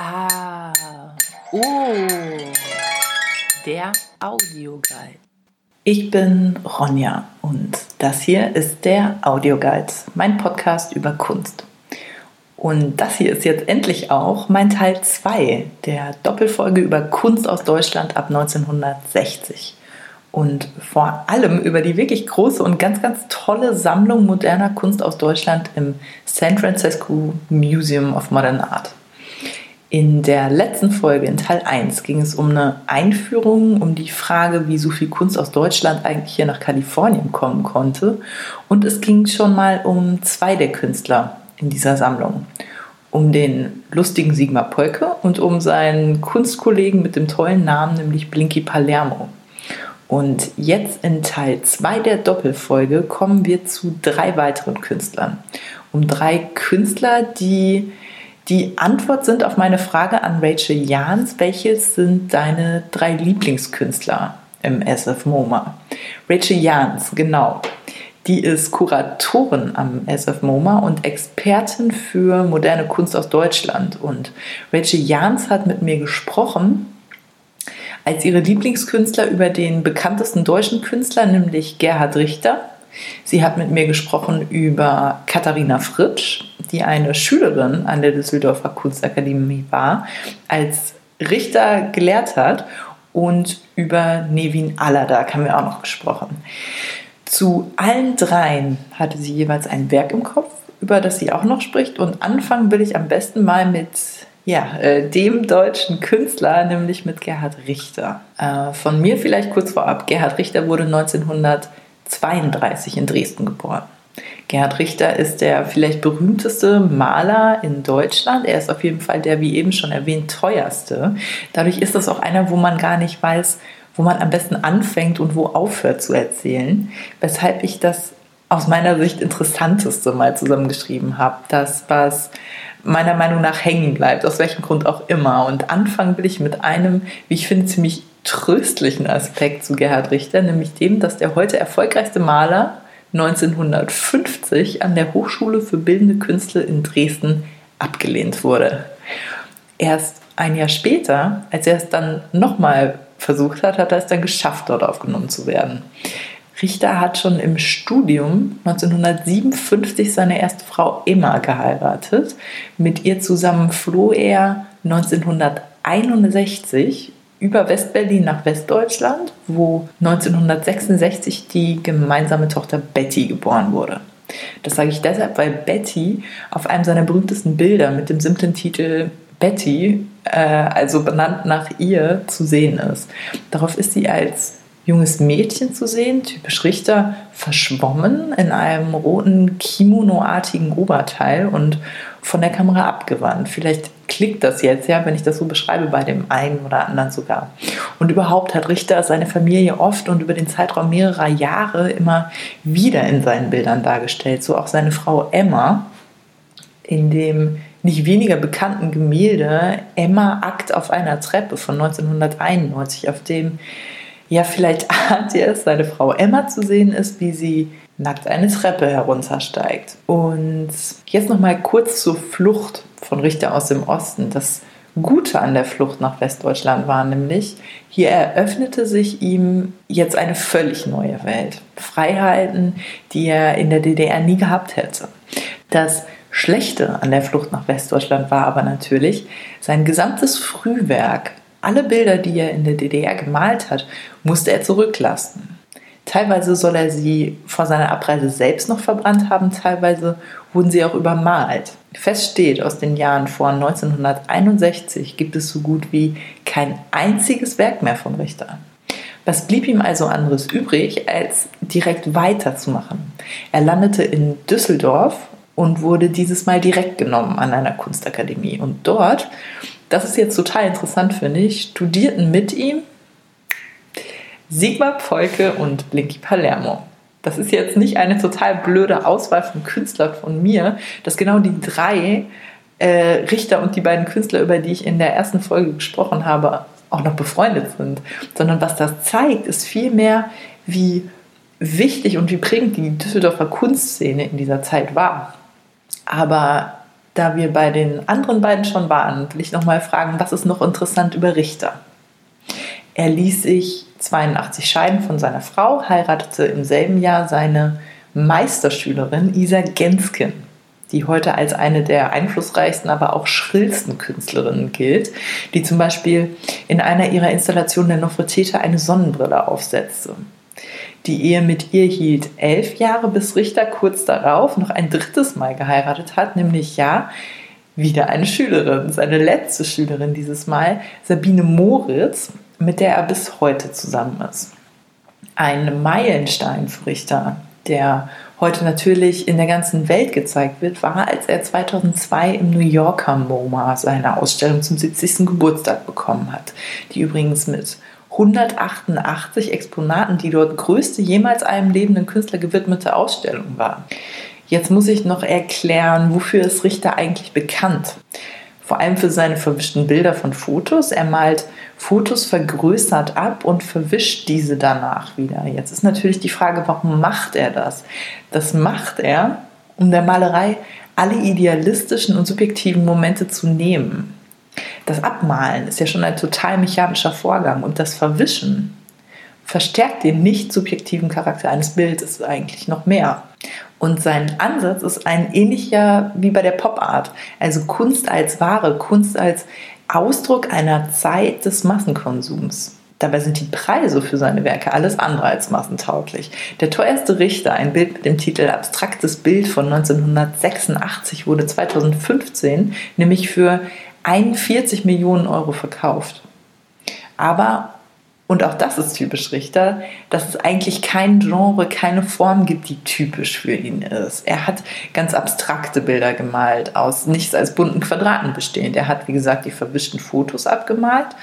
Ah, oh, der Audioguide. Ich bin Ronja und das hier ist der Audioguide, mein Podcast über Kunst. Und das hier ist jetzt endlich auch mein Teil 2 der Doppelfolge über Kunst aus Deutschland ab 1960 und vor allem über die wirklich große und ganz, ganz tolle Sammlung moderner Kunst aus Deutschland im San Francisco Museum of Modern Art. In der letzten Folge, in Teil 1, ging es um eine Einführung, um die Frage, wie so viel Kunst aus Deutschland eigentlich hier nach Kalifornien kommen konnte. Und es ging schon mal um zwei der Künstler in dieser Sammlung. Um den lustigen Sigmar Polke und um seinen Kunstkollegen mit dem tollen Namen, nämlich Blinky Palermo. Und jetzt in Teil 2 der Doppelfolge kommen wir zu drei weiteren Künstlern. Um drei Künstler, die die Antwort sind auf meine Frage an Rachel Jans, welches sind deine drei Lieblingskünstler im SF MoMA? Rachel Jans, genau. Die ist Kuratorin am SF MoMA und Expertin für moderne Kunst aus Deutschland. Und Rachel Jans hat mit mir gesprochen als ihre Lieblingskünstler über den bekanntesten deutschen Künstler, nämlich Gerhard Richter. Sie hat mit mir gesprochen über Katharina Fritsch, die eine Schülerin an der Düsseldorfer Kunstakademie war, als Richter gelehrt hat und über Nevin Aladak haben wir auch noch gesprochen. Zu allen dreien hatte sie jeweils ein Werk im Kopf, über das sie auch noch spricht. Und anfangen will ich am besten mal mit ja, äh, dem deutschen Künstler, nämlich mit Gerhard Richter. Äh, von mir vielleicht kurz vorab. Gerhard Richter wurde 1932 in Dresden geboren. Gerhard Richter ist der vielleicht berühmteste Maler in Deutschland. Er ist auf jeden Fall der, wie eben schon erwähnt, teuerste. Dadurch ist das auch einer, wo man gar nicht weiß, wo man am besten anfängt und wo aufhört zu erzählen. Weshalb ich das aus meiner Sicht interessanteste mal zusammengeschrieben habe. Das, was meiner Meinung nach hängen bleibt, aus welchem Grund auch immer. Und anfangen will ich mit einem, wie ich finde, ziemlich tröstlichen Aspekt zu Gerhard Richter, nämlich dem, dass der heute erfolgreichste Maler 1950 an der Hochschule für Bildende Künste in Dresden abgelehnt wurde. Erst ein Jahr später, als er es dann nochmal versucht hat, hat er es dann geschafft, dort aufgenommen zu werden. Richter hat schon im Studium 1957 seine erste Frau Emma geheiratet. Mit ihr zusammen floh er 1961 über Westberlin nach Westdeutschland, wo 1966 die gemeinsame Tochter Betty geboren wurde. Das sage ich deshalb, weil Betty auf einem seiner berühmtesten Bilder mit dem simplen Titel Betty, äh, also benannt nach ihr, zu sehen ist. Darauf ist sie als junges Mädchen zu sehen, typisch Richter, verschwommen in einem roten Kimono-artigen Oberteil und von der Kamera abgewandt. Vielleicht klickt das jetzt, ja, wenn ich das so beschreibe, bei dem einen oder anderen sogar. Und überhaupt hat Richter seine Familie oft und über den Zeitraum mehrerer Jahre immer wieder in seinen Bildern dargestellt. So auch seine Frau Emma in dem nicht weniger bekannten Gemälde Emma Akt auf einer Treppe von 1991, auf dem ja, vielleicht ahnt ihr es, seine Frau Emma zu sehen ist, wie sie nackt eine Treppe heruntersteigt. Und jetzt noch mal kurz zur Flucht von Richter aus dem Osten. Das Gute an der Flucht nach Westdeutschland war nämlich, hier eröffnete sich ihm jetzt eine völlig neue Welt. Freiheiten, die er in der DDR nie gehabt hätte. Das Schlechte an der Flucht nach Westdeutschland war aber natürlich, sein gesamtes Frühwerk alle Bilder, die er in der DDR gemalt hat, musste er zurücklassen. Teilweise soll er sie vor seiner Abreise selbst noch verbrannt haben, teilweise wurden sie auch übermalt. Fest steht, aus den Jahren vor 1961 gibt es so gut wie kein einziges Werk mehr von Richter. Was blieb ihm also anderes übrig, als direkt weiterzumachen? Er landete in Düsseldorf und wurde dieses Mal direkt genommen an einer Kunstakademie. Und dort das ist jetzt total interessant, finde ich, studierten mit ihm Sigmar Polke und Blinky Palermo. Das ist jetzt nicht eine total blöde Auswahl von Künstlern von mir, dass genau die drei äh, Richter und die beiden Künstler, über die ich in der ersten Folge gesprochen habe, auch noch befreundet sind. Sondern was das zeigt, ist vielmehr, wie wichtig und wie prägend die Düsseldorfer Kunstszene in dieser Zeit war. Aber Da wir bei den anderen beiden schon waren, will ich noch mal fragen, was ist noch interessant über Richter? Er ließ sich 82 scheiden von seiner Frau, heiratete im selben Jahr seine Meisterschülerin Isa Genskin, die heute als eine der einflussreichsten, aber auch schrillsten Künstlerinnen gilt, die zum Beispiel in einer ihrer Installationen der Nofretete eine Sonnenbrille aufsetzte. Die Ehe mit ihr hielt elf Jahre, bis Richter kurz darauf noch ein drittes Mal geheiratet hat, nämlich ja, wieder eine Schülerin, seine letzte Schülerin dieses Mal, Sabine Moritz, mit der er bis heute zusammen ist. Ein Meilenstein für Richter, der heute natürlich in der ganzen Welt gezeigt wird, war, als er 2002 im New Yorker MoMA seine Ausstellung zum 70. Geburtstag bekommen hat, die übrigens mit 188 Exponaten die dort größte jemals einem lebenden Künstler gewidmete Ausstellung war. Jetzt muss ich noch erklären, wofür ist Richter eigentlich bekannt? Vor allem für seine verwischten Bilder von Fotos. Er malt Fotos vergrößert ab und verwischt diese danach wieder. Jetzt ist natürlich die Frage, warum macht er das? Das macht er, um der Malerei alle idealistischen und subjektiven Momente zu nehmen. Das Abmalen ist ja schon ein total mechanischer Vorgang und das Verwischen verstärkt den nicht subjektiven Charakter eines Bildes eigentlich noch mehr. Und sein Ansatz ist ein ähnlicher wie bei der Pop Art, also Kunst als Ware, Kunst als Ausdruck einer Zeit des Massenkonsums. Dabei sind die Preise für seine Werke alles andere als massentauglich. Der teuerste Richter, ein Bild mit dem Titel Abstraktes Bild von 1986, wurde 2015 nämlich für 41 Millionen Euro verkauft. Aber, und auch das ist typisch Richter, dass es eigentlich kein Genre, keine Form gibt, die typisch für ihn ist. Er hat ganz abstrakte Bilder gemalt, aus nichts als bunten Quadraten bestehend. Er hat, wie gesagt, die verwischten Fotos abgemalt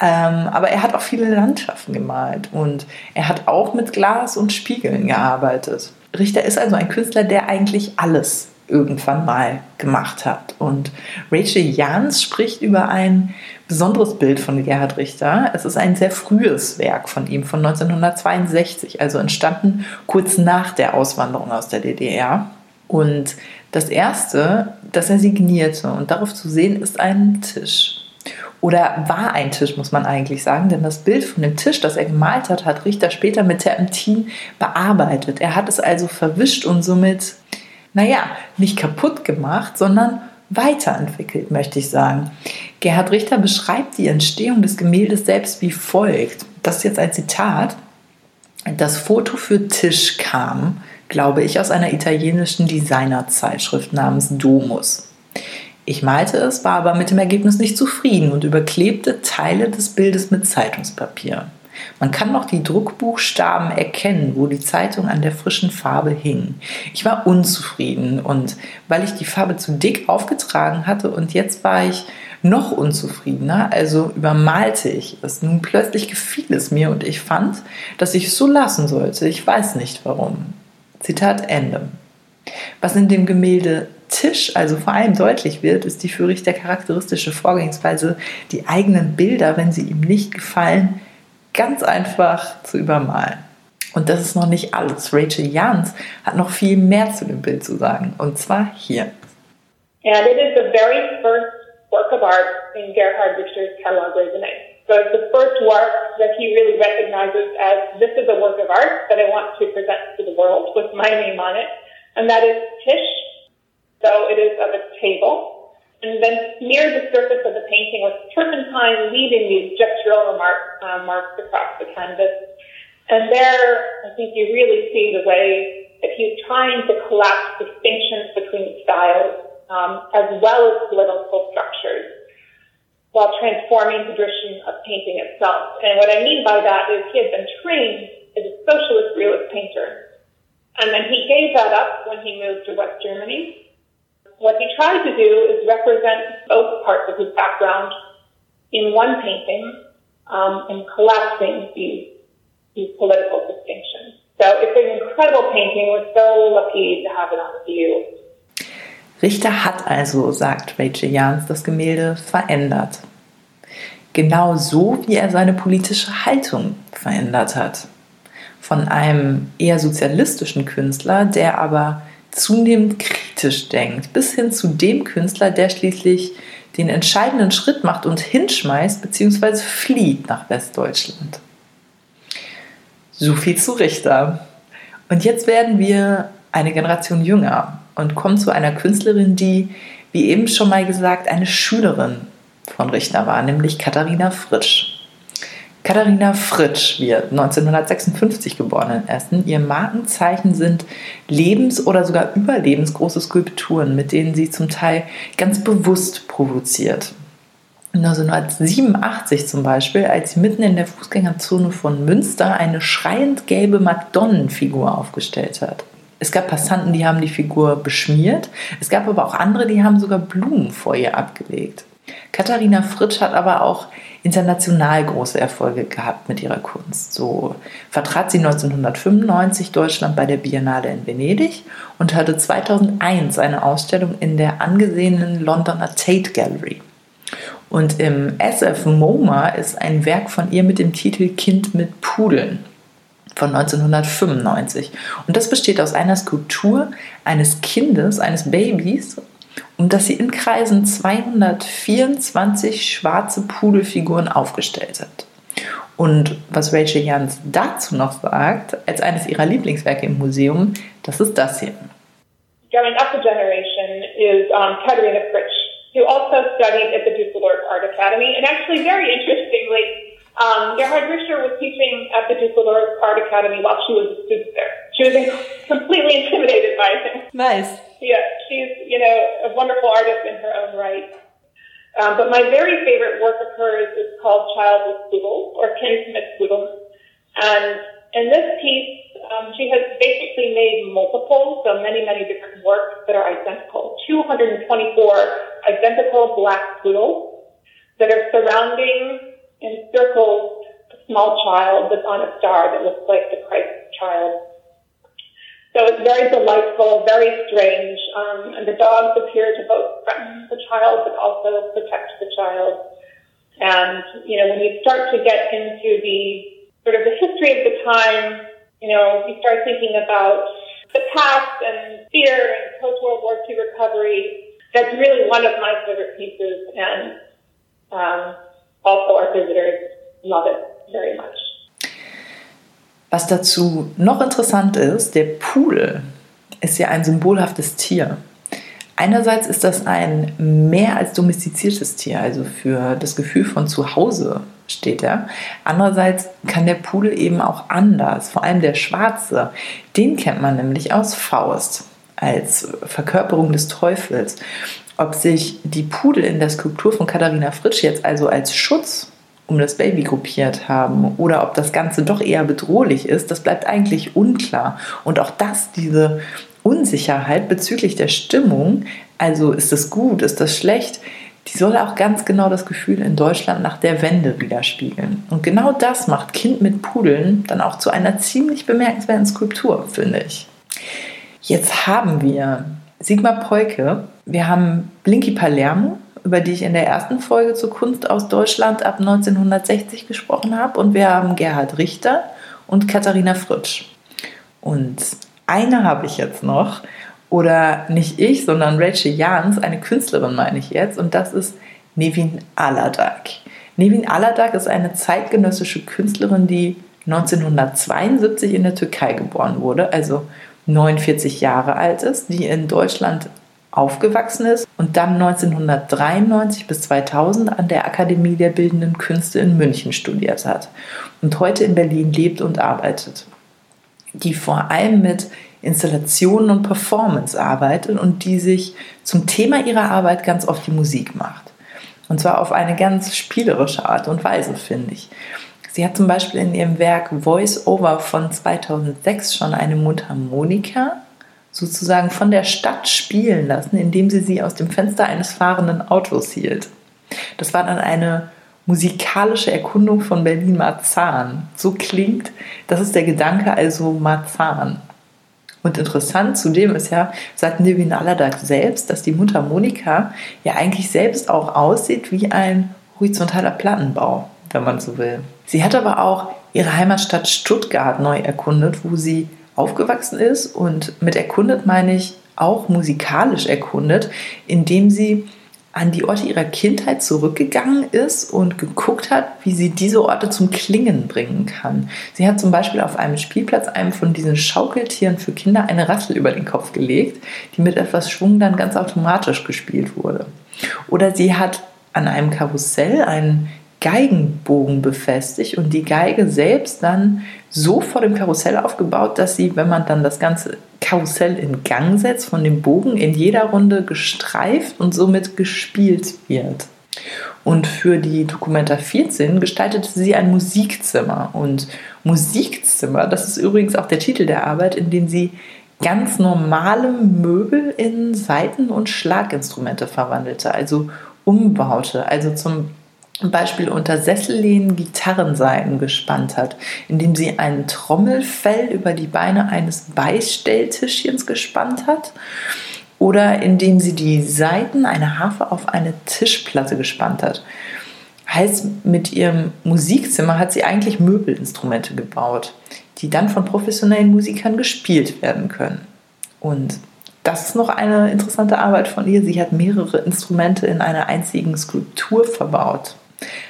ähm, aber er hat auch viele Landschaften gemalt und er hat auch mit Glas und Spiegeln gearbeitet. Richter ist also ein Künstler, der eigentlich alles irgendwann mal gemacht hat. Und Rachel Jans spricht über ein besonderes Bild von Gerhard Richter. Es ist ein sehr frühes Werk von ihm, von 1962, also entstanden kurz nach der Auswanderung aus der DDR. Und das erste, das er signierte und darauf zu sehen ist ein Tisch. Oder war ein Tisch, muss man eigentlich sagen, denn das Bild von dem Tisch, das er gemalt hat, hat Richter später mit Terpentin bearbeitet. Er hat es also verwischt und somit naja, nicht kaputt gemacht, sondern weiterentwickelt, möchte ich sagen. Gerhard Richter beschreibt die Entstehung des Gemäldes selbst wie folgt. Das ist jetzt ein Zitat. Das Foto für Tisch kam, glaube ich, aus einer italienischen Designerzeitschrift namens Domus. Ich malte es, war aber mit dem Ergebnis nicht zufrieden und überklebte Teile des Bildes mit Zeitungspapier. Man kann noch die Druckbuchstaben erkennen, wo die Zeitung an der frischen Farbe hing. Ich war unzufrieden und weil ich die Farbe zu dick aufgetragen hatte und jetzt war ich noch unzufriedener, also übermalte ich es. Nun plötzlich gefiel es mir und ich fand, dass ich es so lassen sollte. Ich weiß nicht warum. Zitat Ende. Was in dem Gemälde Tisch also vor allem deutlich wird, ist die für Richter charakteristische Vorgehensweise, die eigenen Bilder, wenn sie ihm nicht gefallen, ganz einfach zu übermalen. Und das ist noch nicht alles. Rachel Jans hat noch viel mehr zu dem Bild zu sagen. Und zwar hier. And it is the very first work of art in Gerhard Richter's catalog raisonné. So it's the first work that he really recognizes as this is a work of art that I want to present to the world with my name on it. And that is Tisch. So it is of a table. And then smeared the surface of the painting with turpentine, leaving these gestural remarks, uh, marks across the canvas. And there, I think you really see the way that he's trying to collapse distinctions between styles, um, as well as political structures, while transforming the tradition of painting itself. And what I mean by that is he had been trained as a socialist realist painter. And then he gave that up when he moved to West Germany what he tried to do is represent both parts of his background in one painting um, and collapsing these, these political distinctions. So it's an incredible painting. We're so lucky to have it on view. Richter hat also, sagt Rachel Jans, das Gemälde verändert. Genau so, wie er seine politische Haltung verändert hat. Von einem eher sozialistischen Künstler, der aber zunehmend kritisch praktisch denkt, bis hin zu dem Künstler, der schließlich den entscheidenden Schritt macht und hinschmeißt bzw. flieht nach Westdeutschland. So viel zu Richter. Und jetzt werden wir eine Generation jünger und kommen zu einer Künstlerin, die, wie eben schon mal gesagt, eine Schülerin von Richter war, nämlich Katharina Fritsch. Katharina Fritsch wird 1956 geboren in Essen. Ihr Markenzeichen sind lebens- oder sogar überlebensgroße Skulpturen, mit denen sie zum Teil ganz bewusst provoziert. 1987 zum Beispiel, als sie mitten in der Fußgängerzone von Münster eine schreiend gelbe Madonnenfigur aufgestellt hat. Es gab Passanten, die haben die Figur beschmiert. Es gab aber auch andere, die haben sogar Blumen vor ihr abgelegt. Katharina Fritsch hat aber auch international große Erfolge gehabt mit ihrer Kunst. So vertrat sie 1995 Deutschland bei der Biennale in Venedig und hatte 2001 eine Ausstellung in der angesehenen Londoner Tate Gallery. Und im SF MoMA ist ein Werk von ihr mit dem Titel Kind mit Pudeln von 1995. Und das besteht aus einer Skulptur eines Kindes, eines Babys und dass sie in Kreisen 224 schwarze Pudelfiguren aufgestellt hat. Und was Rachel Jans dazu noch sagt, als eines ihrer Lieblingswerke im Museum, das ist das hier. Coming up the generation is um, Katerina Fritsch, who also studied at the Düsseldorf Art Academy. And actually, very interestingly, um, Gerhard Richter was teaching at the Düsseldorf Art Academy while she was a student there. She was completely intimidated by him. Nice. Yeah, she's, you know, a wonderful artist in her own right. Um, but my very favorite work of hers is called Child with Poodles, or mit Poodles. And in this piece, um, she has basically made multiple, so many, many different works that are identical. 224 identical black poodles that are surrounding in circles a small child that's on a star that looks like the Christ child. So it's very delightful, very strange. Um, and the dogs appear to both threaten the child, but also protect the child. And, you know, when you start to get into the sort of the history of the time, you know, you start thinking about the past and fear and post-World War II recovery. That's really one of my favorite pieces. And um, also our visitors love it very much. Was dazu noch interessant ist, der Pudel ist ja ein symbolhaftes Tier. Einerseits ist das ein mehr als domestiziertes Tier, also für das Gefühl von Zuhause steht er. Andererseits kann der Pudel eben auch anders, vor allem der schwarze. Den kennt man nämlich aus Faust als Verkörperung des Teufels. Ob sich die Pudel in der Skulptur von Katharina Fritsch jetzt also als Schutz um das Baby gruppiert haben oder ob das Ganze doch eher bedrohlich ist, das bleibt eigentlich unklar. Und auch das, diese Unsicherheit bezüglich der Stimmung, also ist das gut, ist das schlecht, die soll auch ganz genau das Gefühl in Deutschland nach der Wende widerspiegeln. Und genau das macht Kind mit Pudeln dann auch zu einer ziemlich bemerkenswerten Skulptur, finde ich. Jetzt haben wir Sigmar Peuke, wir haben Blinky Palermo, über die ich in der ersten Folge zur Kunst aus Deutschland ab 1960 gesprochen habe. Und wir haben Gerhard Richter und Katharina Fritsch. Und eine habe ich jetzt noch, oder nicht ich, sondern Rachel Jans, eine Künstlerin meine ich jetzt, und das ist Nevin Aladak. Nevin Aladak ist eine zeitgenössische Künstlerin, die 1972 in der Türkei geboren wurde, also 49 Jahre alt ist, die in Deutschland aufgewachsen ist und dann 1993 bis 2000 an der Akademie der Bildenden Künste in München studiert hat und heute in Berlin lebt und arbeitet. Die vor allem mit Installationen und Performance arbeitet und die sich zum Thema ihrer Arbeit ganz oft die Musik macht. Und zwar auf eine ganz spielerische Art und Weise, finde ich. Sie hat zum Beispiel in ihrem Werk Voice Over von 2006 schon eine Mundharmonika sozusagen von der Stadt spielen lassen, indem sie sie aus dem Fenster eines fahrenden Autos hielt. Das war dann eine musikalische Erkundung von Berlin-Marzahn. So klingt, das ist der Gedanke also Marzahn. Und interessant zudem ist ja, sagt Nivin Aladak selbst, dass die Mundharmonika ja eigentlich selbst auch aussieht wie ein horizontaler Plattenbau, wenn man so will. Sie hat aber auch ihre Heimatstadt Stuttgart neu erkundet, wo sie aufgewachsen ist. Und mit erkundet meine ich auch musikalisch erkundet, indem sie an die Orte ihrer Kindheit zurückgegangen ist und geguckt hat, wie sie diese Orte zum Klingen bringen kann. Sie hat zum Beispiel auf einem Spielplatz einem von diesen Schaukeltieren für Kinder eine Rassel über den Kopf gelegt, die mit etwas Schwung dann ganz automatisch gespielt wurde. Oder sie hat an einem Karussell einen Geigenbogen befestigt und die Geige selbst dann so vor dem Karussell aufgebaut, dass sie, wenn man dann das ganze Karussell in Gang setzt, von dem Bogen in jeder Runde gestreift und somit gespielt wird. Und für die Dokumenta 14 gestaltete sie ein Musikzimmer. Und Musikzimmer, das ist übrigens auch der Titel der Arbeit, in dem sie ganz normale Möbel in Saiten- und Schlaginstrumente verwandelte, also umbaute. Also zum Beispiel unter Sessellehnen Gitarrenseiten gespannt hat, indem sie ein Trommelfell über die Beine eines Beistelltischchens gespannt hat oder indem sie die Seiten einer Harfe auf eine Tischplatte gespannt hat. Heißt, mit ihrem Musikzimmer hat sie eigentlich Möbelinstrumente gebaut, die dann von professionellen Musikern gespielt werden können. Und das ist noch eine interessante Arbeit von ihr. Sie hat mehrere Instrumente in einer einzigen Skulptur verbaut.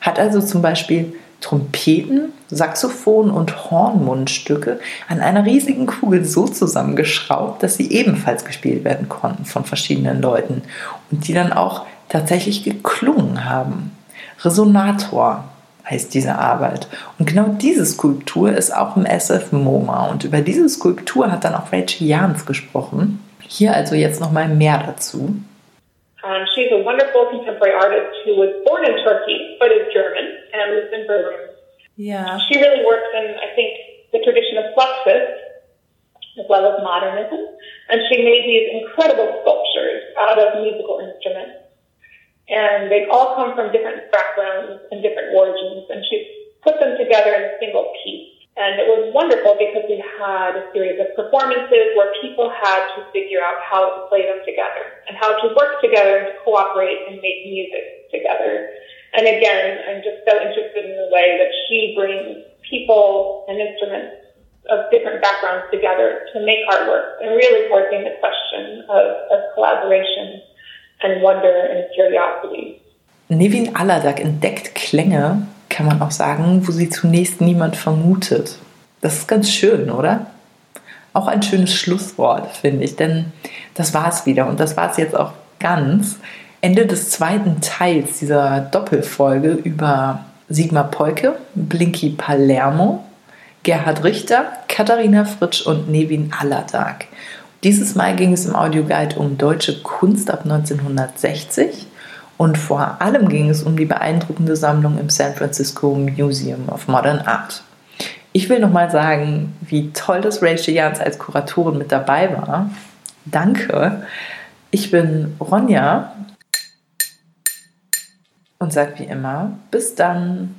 Hat also zum Beispiel Trompeten, Saxophon und Hornmundstücke an einer riesigen Kugel so zusammengeschraubt, dass sie ebenfalls gespielt werden konnten von verschiedenen Leuten und die dann auch tatsächlich geklungen haben. Resonator heißt diese Arbeit. Und genau diese Skulptur ist auch im SF MoMA. Und über diese Skulptur hat dann auch Rachel Jans gesprochen. Hier also jetzt nochmal mehr dazu. Um, she's a wonderful contemporary artist who was born in Turkey, but is German and lives in Berlin. Yeah. She really works in, I think, the tradition of Fluxus, as well as modernism. And she made these incredible sculptures out of musical instruments. And they all come from different backgrounds and different origins. And she put them together in a single piece. And it was wonderful because we had a series of performances where people had to figure out how to play them together and how to work together and to cooperate and make music together. And again, I'm just so interested in the way that she brings people and instruments of different backgrounds together to make artwork and really forcing the question of, of collaboration and wonder and curiosity. Nevin Aladak entdeckt Klänge, kann man auch sagen, wo sie zunächst niemand vermutet. Das ist ganz schön, oder? Auch ein schönes Schlusswort, finde ich, denn das war es wieder und das war es jetzt auch ganz. Ende des zweiten Teils dieser Doppelfolge über Sigmar Polke, Blinky Palermo, Gerhard Richter, Katharina Fritsch und Nevin Aladag. Dieses Mal ging es im Audioguide um deutsche Kunst ab 1960 und vor allem ging es um die beeindruckende Sammlung im San Francisco Museum of Modern Art. Ich will nochmal sagen, wie toll, dass Rachel Jans als Kuratorin mit dabei war. Danke. Ich bin Ronja und sage wie immer, bis dann.